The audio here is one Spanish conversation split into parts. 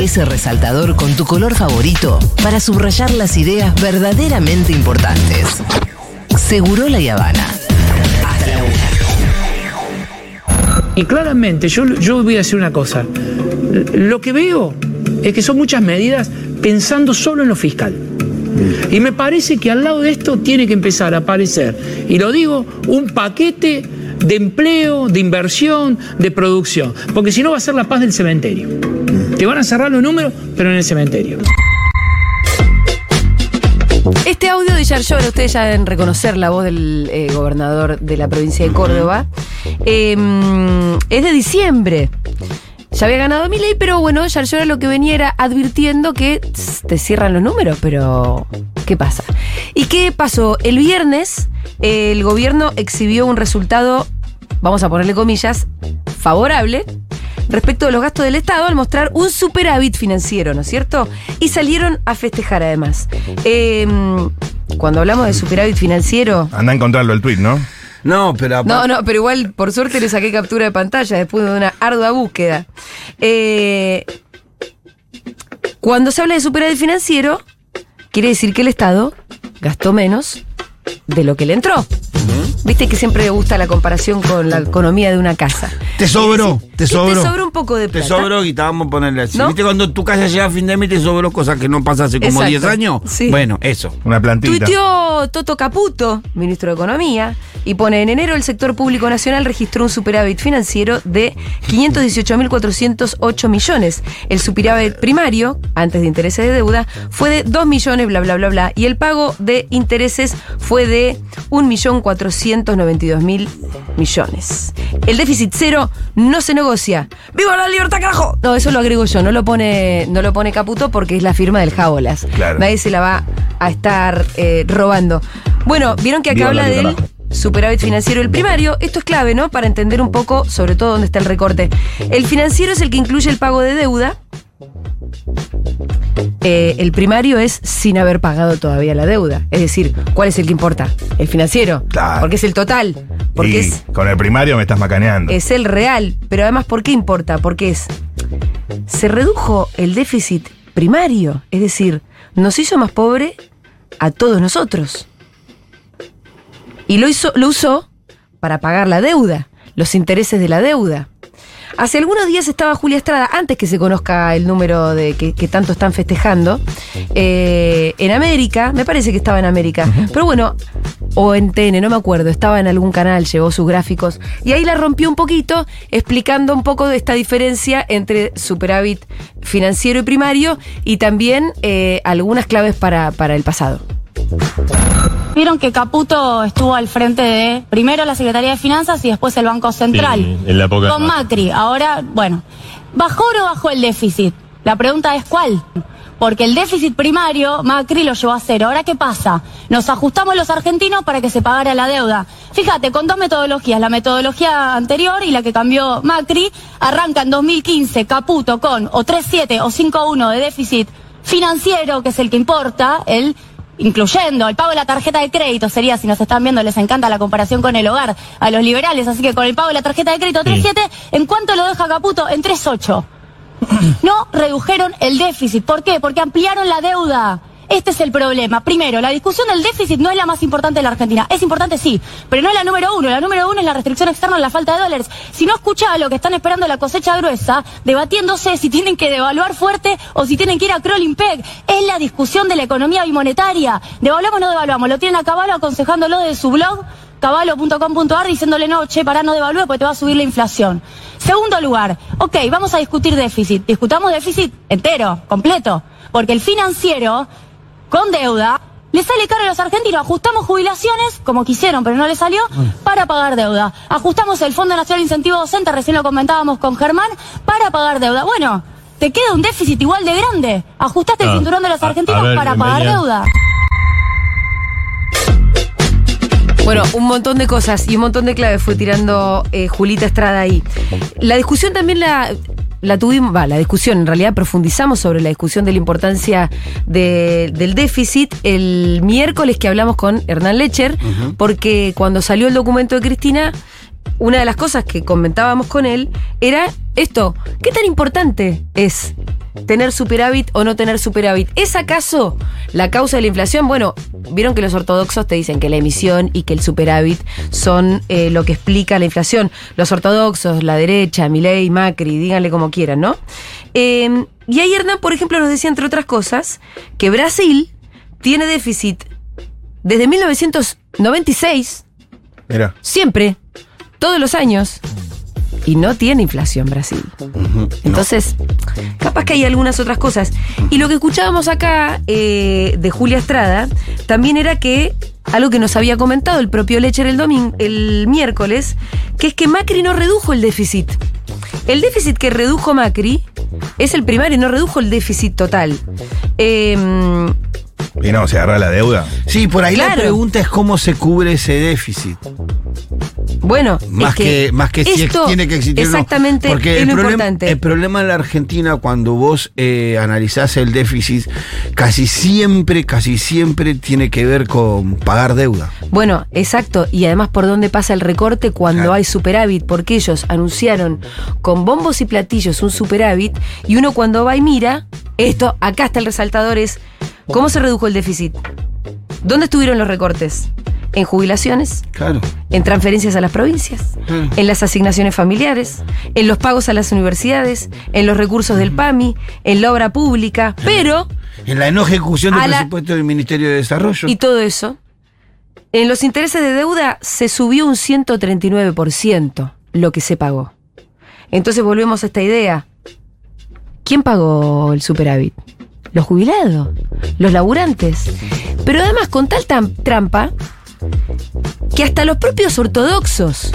ese resaltador con tu color favorito para subrayar las ideas verdaderamente importantes. Seguro la Habana. Hasta la una. Y claramente, yo, yo voy a decir una cosa. Lo que veo es que son muchas medidas pensando solo en lo fiscal. Y me parece que al lado de esto tiene que empezar a aparecer, y lo digo, un paquete de empleo, de inversión, de producción. Porque si no va a ser la paz del cementerio. Te van a cerrar los números, pero en el cementerio. Este audio de Yarlora, ustedes ya deben reconocer la voz del eh, gobernador de la provincia de Córdoba, eh, es de diciembre. Ya había ganado mi ley, pero bueno, Yarlora lo que venía era advirtiendo que te cierran los números, pero ¿qué pasa? ¿Y qué pasó? El viernes el gobierno exhibió un resultado, vamos a ponerle comillas, favorable respecto de los gastos del Estado al mostrar un superávit financiero, ¿no es cierto? Y salieron a festejar además. Eh, cuando hablamos de superávit financiero... Anda a encontrarlo el tweet, ¿no? No, pero No, no, pero igual por suerte le saqué captura de pantalla después de una ardua búsqueda. Eh, cuando se habla de superávit financiero, quiere decir que el Estado gastó menos de lo que le entró. Viste que siempre le gusta la comparación con la economía de una casa. Te sobró, te sobró. Te sobró un poco de Te plata. sobró y te vamos a ponerle así. ¿No? ¿Viste cuando tu casa llega a fin de mes te sobró cosas que no pasa hace como Exacto. 10 años? Sí. Bueno, eso. Una plantita. Tuiteó Toto Caputo, ministro de Economía, y pone, en enero el sector público nacional registró un superávit financiero de 518.408 millones. El superávit primario, antes de intereses de deuda, fue de 2 millones, bla, bla, bla, bla, y el pago de intereses fue de 1.492.000 millones. El déficit cero no se negocia. ¡Viva la libertad, carajo! No, eso lo agrego yo, no lo pone, no lo pone Caputo porque es la firma del Jabolas. Claro. Nadie se la va a estar eh, robando. Bueno, vieron que acá Viva habla la del superávit financiero el primario. Esto es clave, ¿no? Para entender un poco, sobre todo, dónde está el recorte. El financiero es el que incluye el pago de deuda. Eh, el primario es sin haber pagado todavía la deuda. Es decir, ¿cuál es el que importa? El financiero. Claro. Porque es el total. Porque y es con el primario me estás macaneando. es el real, pero además, ¿por qué importa? Porque es. Se redujo el déficit primario, es decir, nos hizo más pobre a todos nosotros. Y lo, hizo, lo usó para pagar la deuda, los intereses de la deuda. Hace algunos días estaba Julia Estrada, antes que se conozca el número de que, que tanto están festejando, eh, en América, me parece que estaba en América, pero bueno, o en TN, no me acuerdo, estaba en algún canal, llevó sus gráficos, y ahí la rompió un poquito, explicando un poco de esta diferencia entre superávit financiero y primario, y también eh, algunas claves para, para el pasado. Vieron que Caputo estuvo al frente de primero la Secretaría de Finanzas y después el Banco Central. Sí, en la época Con Macri. Ahora, bueno, ¿bajó o no bajó el déficit? La pregunta es ¿cuál? Porque el déficit primario, Macri lo llevó a cero. Ahora, ¿qué pasa? Nos ajustamos los argentinos para que se pagara la deuda. Fíjate, con dos metodologías, la metodología anterior y la que cambió Macri, arranca en 2015 Caputo con o 3,7 o 5,1 de déficit financiero, que es el que importa, el incluyendo el pago de la tarjeta de crédito, sería, si nos están viendo, les encanta la comparación con el hogar a los liberales, así que con el pago de la tarjeta de crédito 3,7, ¿en cuánto lo deja Caputo? En 3,8. No redujeron el déficit. ¿Por qué? Porque ampliaron la deuda. Este es el problema. Primero, la discusión del déficit no es la más importante de la Argentina. Es importante, sí, pero no es la número uno. La número uno es la restricción externa, la falta de dólares. Si no escucha lo que están esperando la cosecha gruesa, debatiéndose si tienen que devaluar fuerte o si tienen que ir a crawling peg. Es la discusión de la economía bimonetaria. ¿Devaluamos o no devaluamos? Lo tienen a Caballo aconsejándolo de su blog caballo.com.ar diciéndole no, che, para no devalúe porque te va a subir la inflación. Segundo lugar, ok, vamos a discutir déficit. Discutamos déficit entero, completo. Porque el financiero, con deuda, le sale caro a los argentinos. Ajustamos jubilaciones, como quisieron, pero no le salió, para pagar deuda. Ajustamos el Fondo Nacional de Incentivo Docente, recién lo comentábamos con Germán, para pagar deuda. Bueno, te queda un déficit igual de grande. Ajustaste el Ah, cinturón de los argentinos ver, para pagar deuda. Bueno, un montón de cosas y un montón de claves fue tirando eh, Julita Estrada ahí. La discusión también la, la tuvimos, va, la discusión, en realidad profundizamos sobre la discusión de la importancia de- del déficit el miércoles que hablamos con Hernán Lecher, porque cuando salió el documento de Cristina, una de las cosas que comentábamos con él era esto, ¿qué tan importante es tener superávit o no tener superávit. ¿Es acaso la causa de la inflación? Bueno, vieron que los ortodoxos te dicen que la emisión y que el superávit son eh, lo que explica la inflación. Los ortodoxos, la derecha, Milei, Macri, díganle como quieran, ¿no? Eh, y ahí Hernán, por ejemplo, nos decía, entre otras cosas, que Brasil tiene déficit desde 1996, Mira. siempre, todos los años, y no tiene inflación Brasil. Entonces, capaz que hay algunas otras cosas. Y lo que escuchábamos acá eh, de Julia Estrada también era que algo que nos había comentado el propio Lecher el domingo, el miércoles, que es que Macri no redujo el déficit. El déficit que redujo Macri es el primario, no redujo el déficit total. Em, Y no, se agarra la deuda. Sí, por ahí la pregunta es cómo se cubre ese déficit. Bueno, Más es que, más que si esto tiene que existir. no. Exactamente, Porque es el lo problema, importante. el problema en la Argentina, cuando vos eh, analizás el déficit, casi siempre, casi siempre tiene que ver con pagar deuda. Bueno, exacto. Y además por dónde pasa el recorte cuando Claro. hay superávit, porque ellos anunciaron con bombos y platillos un superávit y uno cuando va y mira, esto, acá está el resaltador, es ¿cómo se redujo el déficit? ¿Dónde estuvieron los recortes? En jubilaciones, Claro. en transferencias a las provincias, en las asignaciones familiares, en los pagos a las universidades, en los recursos del PAMI, en la obra pública, pero En la no ejecución del la- presupuesto del Ministerio de Desarrollo. y todo eso, en los intereses de deuda se subió un 139% lo que se pagó. Entonces volvemos a esta idea. ¿Quién pagó el superávit? Los jubilados, los laburantes. Pero además con tal trampa que hasta los propios ortodoxos,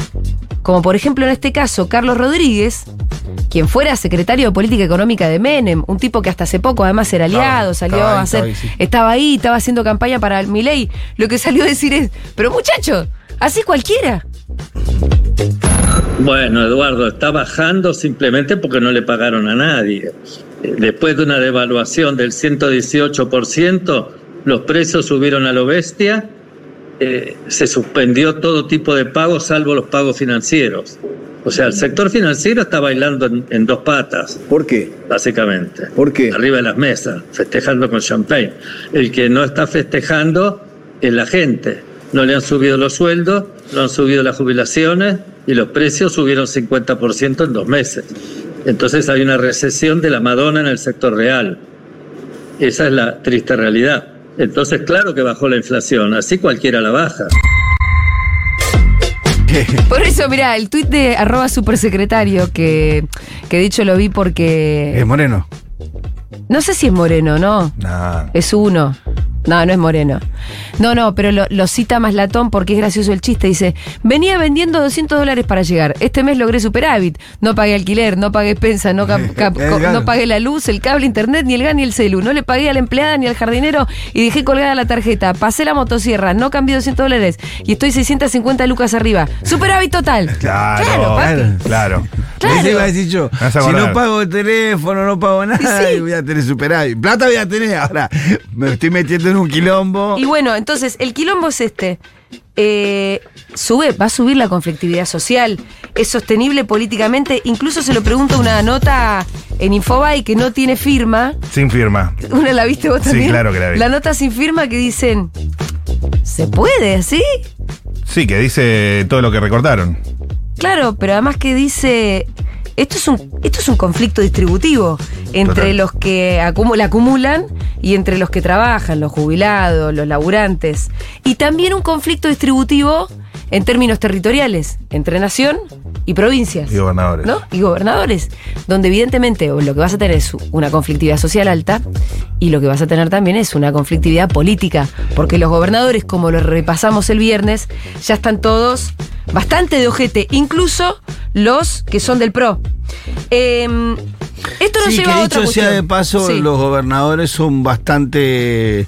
como por ejemplo en este caso Carlos Rodríguez, quien fuera secretario de Política Económica de Menem, un tipo que hasta hace poco además era aliado, Estaba- salió estaba ahí, a hacer, estaba ahí, sí. estaba ahí, estaba haciendo campaña para el Milei, lo que salió a decir es, pero muchachos, así cualquiera. Bueno, Eduardo, está bajando simplemente porque no le pagaron a nadie. Después de una devaluación del 118%, los precios subieron a lo bestia, eh, se suspendió todo tipo de pagos salvo los pagos financieros. O sea, el sector financiero está bailando en, en dos patas, ¿Por qué? básicamente. ¿Por qué? Arriba de las mesas, festejando con champagne. El que no está festejando es la gente. No le han subido los sueldos, no han subido las jubilaciones y los precios subieron 50% en dos meses. Entonces hay una recesión de la Madonna en el sector real. Esa es la triste realidad. Entonces, claro que bajó la inflación, así cualquiera la baja. Por eso, mira, el tuit de arroba supersecretario, que, que de hecho lo vi porque... Es Moreno. No sé si es moreno, ¿no? Nah. Es uno. No, no es moreno. No, no, pero lo, lo cita más latón porque es gracioso el chiste. Dice, venía vendiendo 200 dólares para llegar. Este mes logré superávit. No pagué alquiler, no pagué expensa, no, cap- cap- co- claro. no pagué la luz, el cable, internet, ni el gas, ni el celu. No le pagué a la empleada ni al jardinero y dejé colgada la tarjeta. Pasé la motosierra, no cambié 200 dólares y estoy 650 lucas arriba. Superávit total. Claro, papi. claro. claro. Claro. Ese iba a decir yo. vas a Si no pago el teléfono, no pago nada, Sí. y voy a tener superávit. Plata voy a tener ahora. Me estoy metiendo en un quilombo. Y bueno, entonces, el quilombo es este. Eh, sube, va a subir la conflictividad social, es sostenible políticamente. Incluso se lo pregunta una nota en Infobay que no tiene firma. Sin firma. ¿Una la viste vos Sí, también? claro que la vi. La nota sin firma que dicen. ¿Se puede así? Sí, que dice todo lo que recortaron. Claro, pero además que dice. Esto es un, esto es un conflicto distributivo entre Total. los que acumu- la acumulan y entre los que trabajan, los jubilados, los laburantes. Y también un conflicto distributivo en términos territoriales, entre nación y provincias. Y gobernadores. ¿no? Y gobernadores, donde evidentemente lo que vas a tener es una conflictividad social alta y lo que vas a tener también es una conflictividad política, porque los gobernadores, como lo repasamos el viernes, ya están todos bastante de ojete, incluso los que son del PRO. Em, esto nos Sí, lleva que a otra dicho sea cuestión. de paso, Sí. los gobernadores son bastante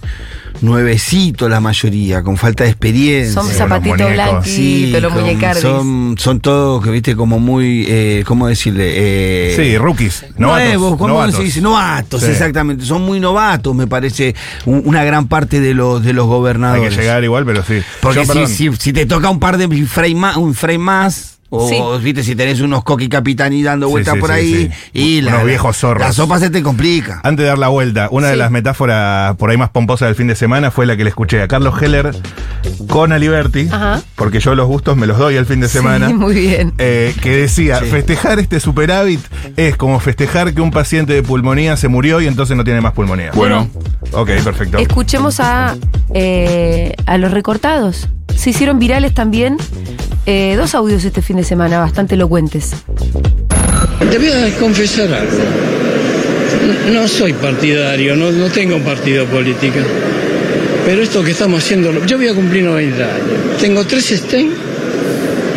nuevecitos la mayoría, con falta de experiencia. Son zapatitos Sí, los muñecardis. son, son todos que viste como muy, eh, ¿cómo decirle? Eh, Sí, rookies. Novatos. Nuevos, ¿cómo novatos. se dice? Novatos, Sí. exactamente. Son muy novatos, me parece, un- una gran parte de los, de los Hay gobernadores. que llegar igual, pero sí. Porque Yo, si, si, si te toca un par de frame más, un frame más O, Sí. viste, si tenés unos coqui capitani dando vueltas sí, por sí, ahí. sí. Y Unos viejos zorros. La sopa se te complica. Antes de dar la vuelta, una de las metáforas por ahí más pomposas del fin de semana fue la que le escuché a Carlos Heller con Aliberti, Ajá. porque yo los gustos me los doy el fin de semana. Sí, muy bien. eh, que decía, festejar este superávit es como festejar que un paciente de pulmonía se murió y entonces no tiene más pulmonía. Bueno. Ok, perfecto. Escuchemos a, eh, a los recortados. Se hicieron virales también eh, dos audios este fin de semana, bastante elocuentes. Te voy a confesar algo. No, no soy partidario, no, no tengo partido político. Pero esto que estamos haciendo, yo voy a cumplir 90 años. Tengo tres stents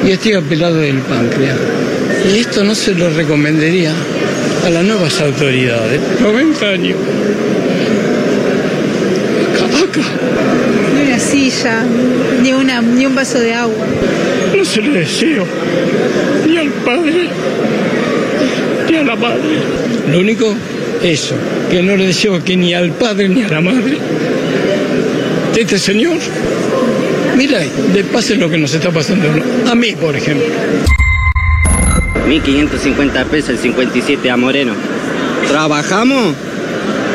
y estoy apelado del páncreas. Y esto no se lo recomendaría a las nuevas autoridades. 90 años. Acá, Ni una silla, ni, una, ni un vaso de agua. No se lo deseo ni al padre ni a la madre. Lo único, eso, que no le deseo que ni al padre ni a la madre de este señor, mira, le pase lo que nos está pasando a mí, por ejemplo. 1550 pesos el 57 a Moreno. Trabajamos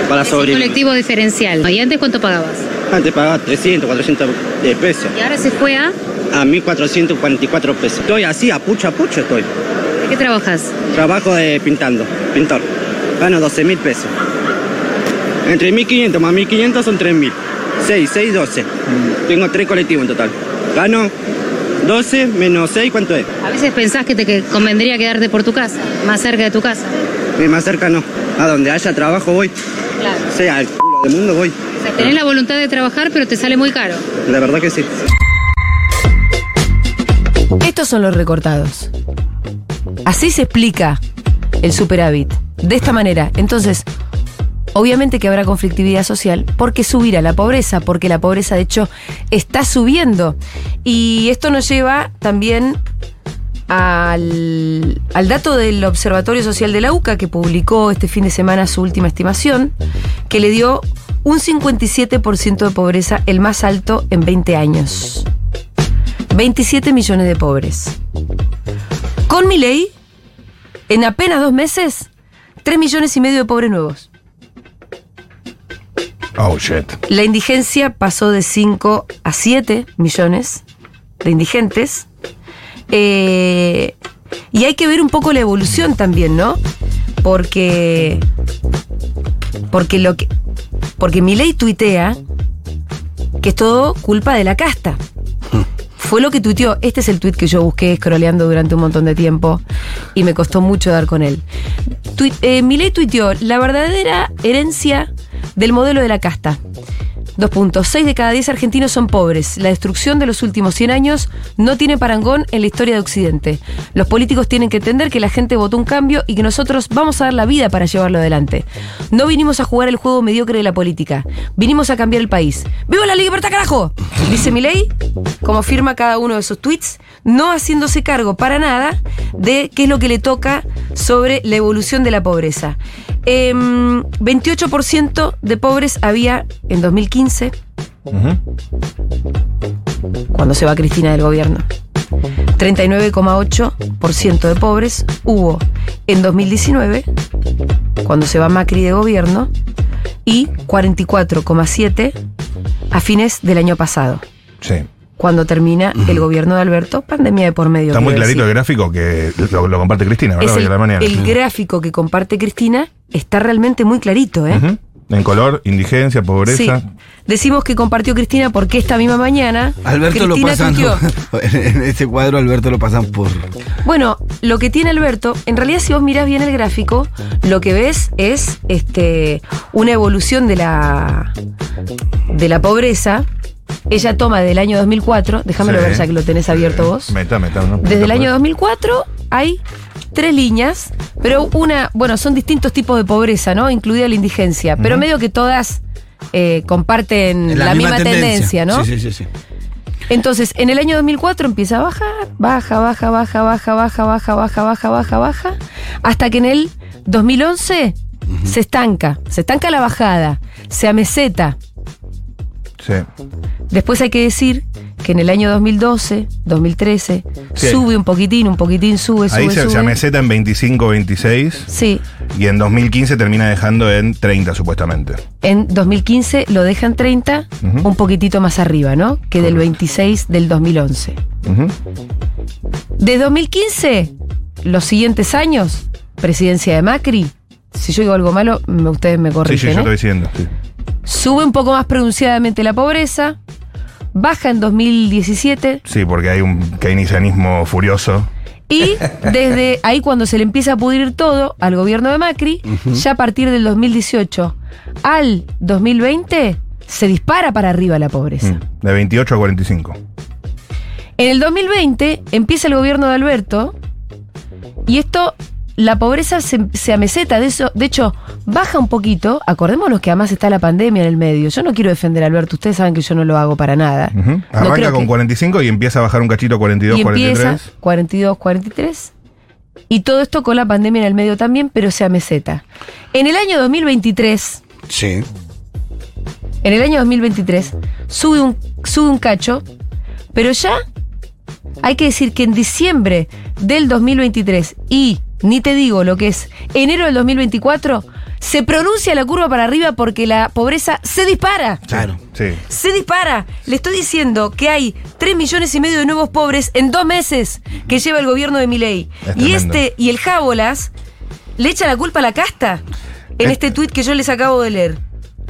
para Es un sobrevivir. colectivo diferencial. ¿Y antes cuánto pagabas? Antes pagaba 300, 400 de pesos. Y ahora se fue a... A 1444 pesos. Estoy así, a pucho a pucho estoy. ¿De qué trabajas? Trabajo de pintando, pintor. Gano 12 mil pesos. Entre 1500 más 1500 son 3000. 6, 6, 12. Tengo tres colectivos en total. Gano 12 menos 6, ¿cuánto es? A veces pensás que te que convendría quedarte por tu casa, más cerca de tu casa. Eh, Más cerca no. A donde haya trabajo voy. Claro. Sea el culo del mundo voy. O sea, tenés la voluntad de trabajar, pero te sale muy caro. La verdad que sí. Estos son los recortados. Así se explica el superávit. De esta manera. Entonces, obviamente que habrá conflictividad social porque subirá la pobreza, porque la pobreza de hecho está subiendo. Y esto nos lleva también al, al dato del Observatorio Social de la UCA que publicó este fin de semana su última estimación, que le dio un 57% de pobreza, el más alto en 20 años. 27 millones de pobres. Con mi ley, en apenas dos meses, 3 millones y medio de pobres nuevos. Oh, shit. La indigencia pasó de 5 a 7 millones de indigentes. Eh, y hay que ver un poco la evolución también, ¿no? Porque. Porque lo que. Porque mi ley tuitea que es todo culpa de la casta. Fue lo que tuiteó. Este es el tuit que yo busqué scrolleando durante un montón de tiempo y me costó mucho dar con él. Tuit, eh, tuiteó la verdadera herencia del modelo de la casta. Dos puntos. Seis de cada diez argentinos son pobres. La destrucción de los últimos 100 años no tiene parangón en la historia de Occidente. Los políticos tienen que entender que la gente votó un cambio y que nosotros vamos a dar la vida para llevarlo adelante. No vinimos a jugar el juego mediocre de la política. Vinimos a cambiar el país. ¡Viva la libertad, carajo! Dice Milei, como firma cada uno de sus tweets, no haciéndose cargo para nada de qué es lo que le toca sobre la evolución de la pobreza. Em, 28% de pobres había en 2015, Cuando se va Cristina del gobierno. 39,8% de pobres hubo en 2019, cuando se va Macri de gobierno, y 44,7% a fines del año pasado, Sí. cuando termina el gobierno de Alberto, pandemia de por medio. Está muy clarito el gráfico que lo, lo comparte Cristina, ¿verdad? Es el, la gráfico que comparte Cristina está realmente muy clarito, ¿eh? En color, indigencia, Sí. pobreza. Decimos que compartió Cristina porque esta misma mañana Alberto lo Cristina pasan. tuiteó. En este cuadro, Alberto lo pasan por. Bueno, lo que tiene Alberto, en realidad si vos mirás bien el gráfico, lo que ves es este una evolución de la de la pobreza. Ella toma del año 2004, déjamelo Sí. ver ya que lo tenés abierto vos. Meta, meta, ¿no? Desde el año pues. 2004 hay tres líneas, pero una, bueno, son distintos tipos de pobreza, ¿no? Incluida la indigencia, pero medio que todas eh, comparten la, misma, tendencia, ¿no? Sí, sí, sí. sí. Entonces, en el año 2004 empieza a bajar, baja, baja, baja, baja, baja, baja, baja, baja, baja, baja, hasta que en el 2011 se estanca, se estanca la bajada, se ameseta. Sí. Después hay que decir que en el año 2012, 2013, Sí. sube un poquitín, un poquitín, sube, sube, Ahí se, sube. se ameseta en 25, 26 Sí, y en 2015 termina dejando en 30 supuestamente. en 2015 lo deja en 30, Ujú. un poquitito más arriba, ¿no? Que del 26 del 2011. Ujú. De 2015, los siguientes años, presidencia de Macri, si yo digo algo malo, ustedes me Sí, sí, corrigen. yo ¿eh? estoy diciendo. sí. Sube un poco más pronunciadamente la pobreza, baja en 2017 Sí, porque hay un keynesianismo furioso. y desde ahí cuando se le empieza a pudrir todo al gobierno de Macri, ya a partir del 2018 al 2020 se dispara para arriba la pobreza. Mm, De 28 a 45. En el 2020 empieza el gobierno de Alberto y esto, la pobreza se, se ameseta, de, eso, de hecho, baja un poquito. Acordémonos que además está la pandemia en el medio. Yo no quiero defender a Alberto, ustedes saben que yo no lo hago para nada. Ujú. No Arranca creo con que- 45 y empieza a bajar un cachito a 42, y empieza 43. 42, 43. Y todo esto con la pandemia en el medio también, pero se ameseta. En el año 2023, Sí. en el año 2023, sube un, sube un cacho, pero ya hay que decir que en diciembre del 2023 y, ni te digo lo que es, enero del 2024, se pronuncia la curva para arriba porque la pobreza se dispara. Claro. Sí. Se dispara. Le estoy diciendo que hay 3 millones y medio de nuevos pobres en dos meses que lleva el gobierno de Milei. Es Y este, y el Jábolas, le echa la culpa a la casta en Es- este tuit que yo les acabo de leer.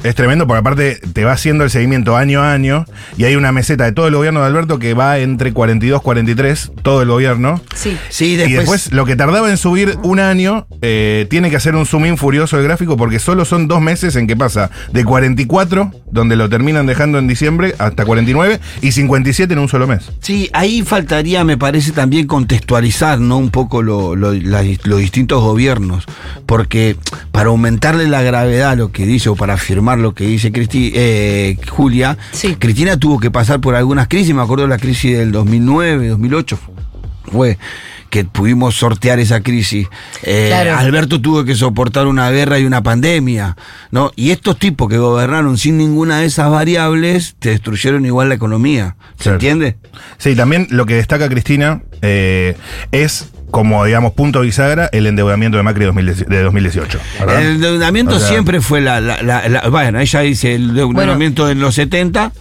Es tremendo porque aparte te va haciendo el seguimiento año a año y hay una meseta de todo el gobierno de Alberto que va entre 42 43, todo el gobierno. Sí. Sí, Y después. después lo que tardaba en subir un año, eh, tiene que hacer un zoom in furioso el gráfico porque solo son dos meses en que pasa de 44, donde lo terminan dejando en diciembre, hasta 49 y 57 en un solo mes. Sí, ahí faltaría, me parece, también contextualizar, ¿no? Un poco lo- lo- la- los distintos gobiernos. Porque para aumentarle la gravedad a lo que dice, o para afirmar lo que dice Cristi- eh, Julia, Sí. Cristina tuvo que pasar por algunas crisis, me acuerdo de la crisis del 2009, 2008, fue que pudimos sortear esa crisis. Eh, Claro. Alberto tuvo que soportar una guerra y una pandemia, ¿no? Y estos tipos que gobernaron sin ninguna de esas variables, te destruyeron igual la economía. ¿Se Claro. entiende? Sí, también lo que destaca Cristina eh, es como, digamos, punto bisagra el endeudamiento de Macri 2010 de 2018. ¿verdad? El endeudamiento O sea, siempre fue la, la- la- la- Bueno, ella dice el endeudamiento en los 70,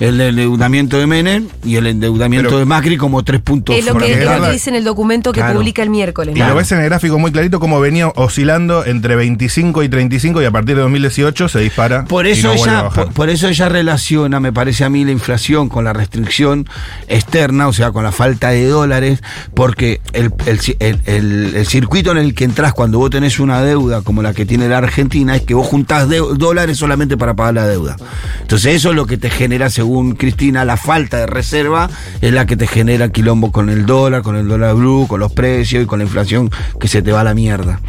el endeudamiento de Menem y el endeudamiento Pero- de Macri como tres puntos Es lo, que, es lo que verdad. dice en el documento que Claro. publica el miércoles. Y lo ves en el gráfico muy clarito como venía oscilando entre 25 y 35 y a partir de 2018 se dispara. Por y eso, no ella, bajar. por, por eso ella relaciona, me parece a mí, la inflación con la restricción externa, o sea, con la falta de dólares, porque el, el el- el- el circuito en el que entras cuando vos tenés una deuda como la que tiene la Argentina es que vos juntás dólares solamente para pagar la deuda. Entonces eso es lo que te genera, según Cristina, la falta de reserva es la que te genera quilombo con el dólar, con el dólar blue, con los precios y con la inflación que se te va a la mierda.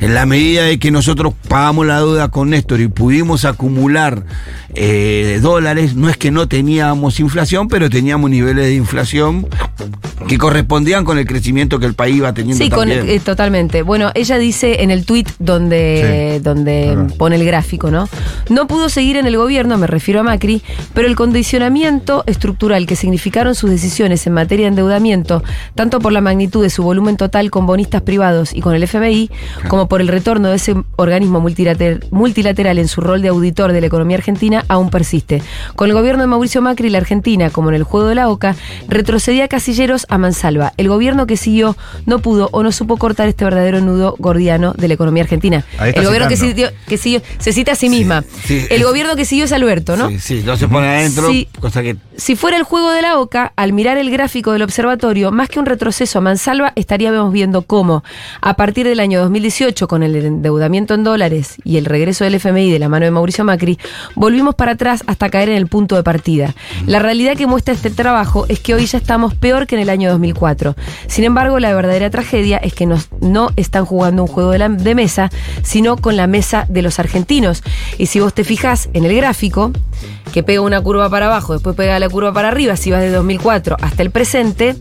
En la medida de que nosotros pagamos la deuda con Néstor y pudimos acumular eh, dólares, no es que no teníamos inflación, pero teníamos niveles de inflación que correspondían con el crecimiento que el país iba teniendo Sí, con- también. eh, totalmente. Bueno, ella dice en el tuit donde, Sí. donde pone el gráfico, ¿no? No pudo seguir en el gobierno, me refiero a Macri, pero el condicionamiento estructural que significaron sus decisiones en materia de endeudamiento, tanto por la magnitud de su volumen total con bonistas privados y con el FMI, como por el retorno de ese organismo multilater- multilateral en su rol de auditor de la economía argentina, aún persiste. Con el gobierno de Mauricio Macri, la Argentina, como en el juego de la OCA, retrocedía casilleros a mansalva. El gobierno que siguió no pudo o no supo cortar este verdadero nudo gordiano de la economía argentina. El gobierno que siguió, que siguió- se cita a sí misma. sí, el es- gobierno que siguió es Alberto, ¿no? Sí, sí, no se pone adentro, cosa que Si fuera el juego de la OCA, al mirar el gráfico del observatorio, más que un retroceso a mansalva, estaríamos viendo cómo, a partir del año 2018, con el endeudamiento en dólares y el regreso del FMI de la mano de Mauricio Macri, volvimos para atrás hasta caer en el punto de partida. La realidad que muestra este trabajo es que hoy ya estamos peor que en el año 2004. Sin embargo, la verdadera tragedia es que no están jugando un juego de, de mesa, sino con la mesa de los argentinos. Y si vos te fijas en el gráfico, que pega una curva para abajo, después pega la curva para arriba, si vas de 2004 hasta el presente,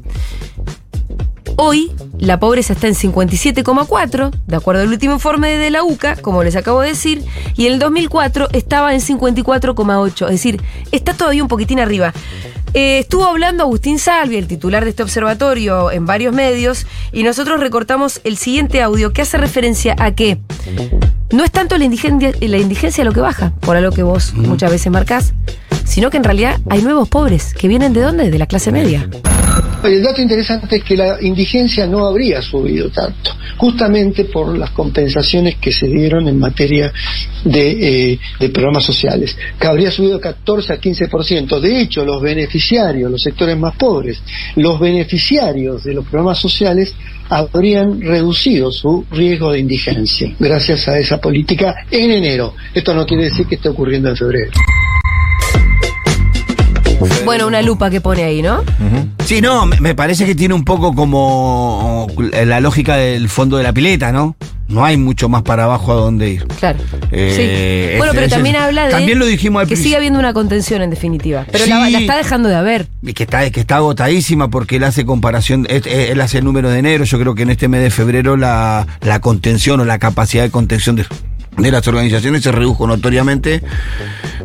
Hoy la pobreza está en 57,4, de acuerdo al último informe de la UCA, como les acabo de decir, y en el 2004 estaba en 54,8, es decir, está todavía un poquitín arriba. Eh, estuvo hablando Agustín Salvi, el titular de este observatorio, en varios medios, y nosotros recortamos el siguiente audio que hace referencia a que no es tanto la indigencia, la indigencia lo que baja, por algo que vos muchas veces marcás, sino que en realidad hay nuevos pobres que vienen de dónde? De la clase media. El dato interesante es que la indigencia no habría subido tanto, justamente por las compensaciones que se dieron en materia de, eh, programas sociales, que habría subido 14 a 15%. De hecho, los beneficiarios, los sectores más pobres, los beneficiarios de los programas sociales habrían reducido su riesgo de indigencia gracias a esa política en enero. Esto no quiere decir que esté ocurriendo en febrero. Bueno, una lupa que pone ahí, ¿no? Sí, no, me, me parece que tiene un poco como la lógica del fondo de la pileta, ¿no? No hay mucho más para abajo a dónde ir. Claro. Eh, sí. Bueno, ese- pero ese- también habla de También lo dijimos al que principio. sigue habiendo una contención en definitiva. Pero la, Sí. la está dejando de haber. Y que está, que está agotadísima porque él hace comparación, él, él hace el número de enero, yo creo que en este mes de febrero la, la contención o la capacidad de contención de, de las organizaciones se redujo notoriamente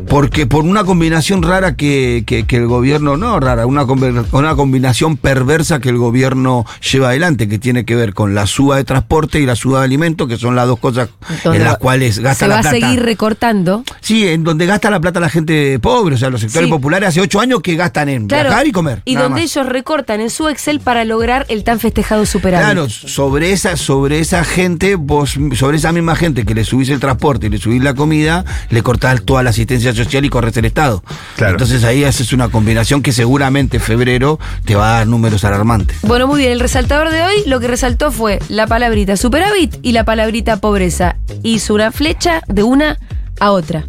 porque por una combinación rara que, que- que el gobierno, no rara, una, una combinación perversa que el gobierno lleva adelante, que tiene que ver con la suba de transporte y la suba de alimentos, que son las dos cosas en las cuales gasta Se la va a plata. seguir recortando. Sí, en donde gasta la plata la gente pobre, o sea, los sectores Sí. populares hace ocho años que gastan en Claro. viajar y comer. Y donde más. ellos recortan en su Excel para lograr el tan festejado superávit. Claro, sobre esa, sobre esa gente, vos, sobre esa misma gente que le subís el transporte y le subís la comida, le cortás toda la asistencia social y corres el Estado. Claro. Entonces ahí haces una combinación que seguramente en febrero te va a dar números alarmantes. Bueno, muy bien. El resaltador de hoy lo que resaltó fue la palabrita superávit y la palabrita pobreza. Hizo una flecha de una a otra.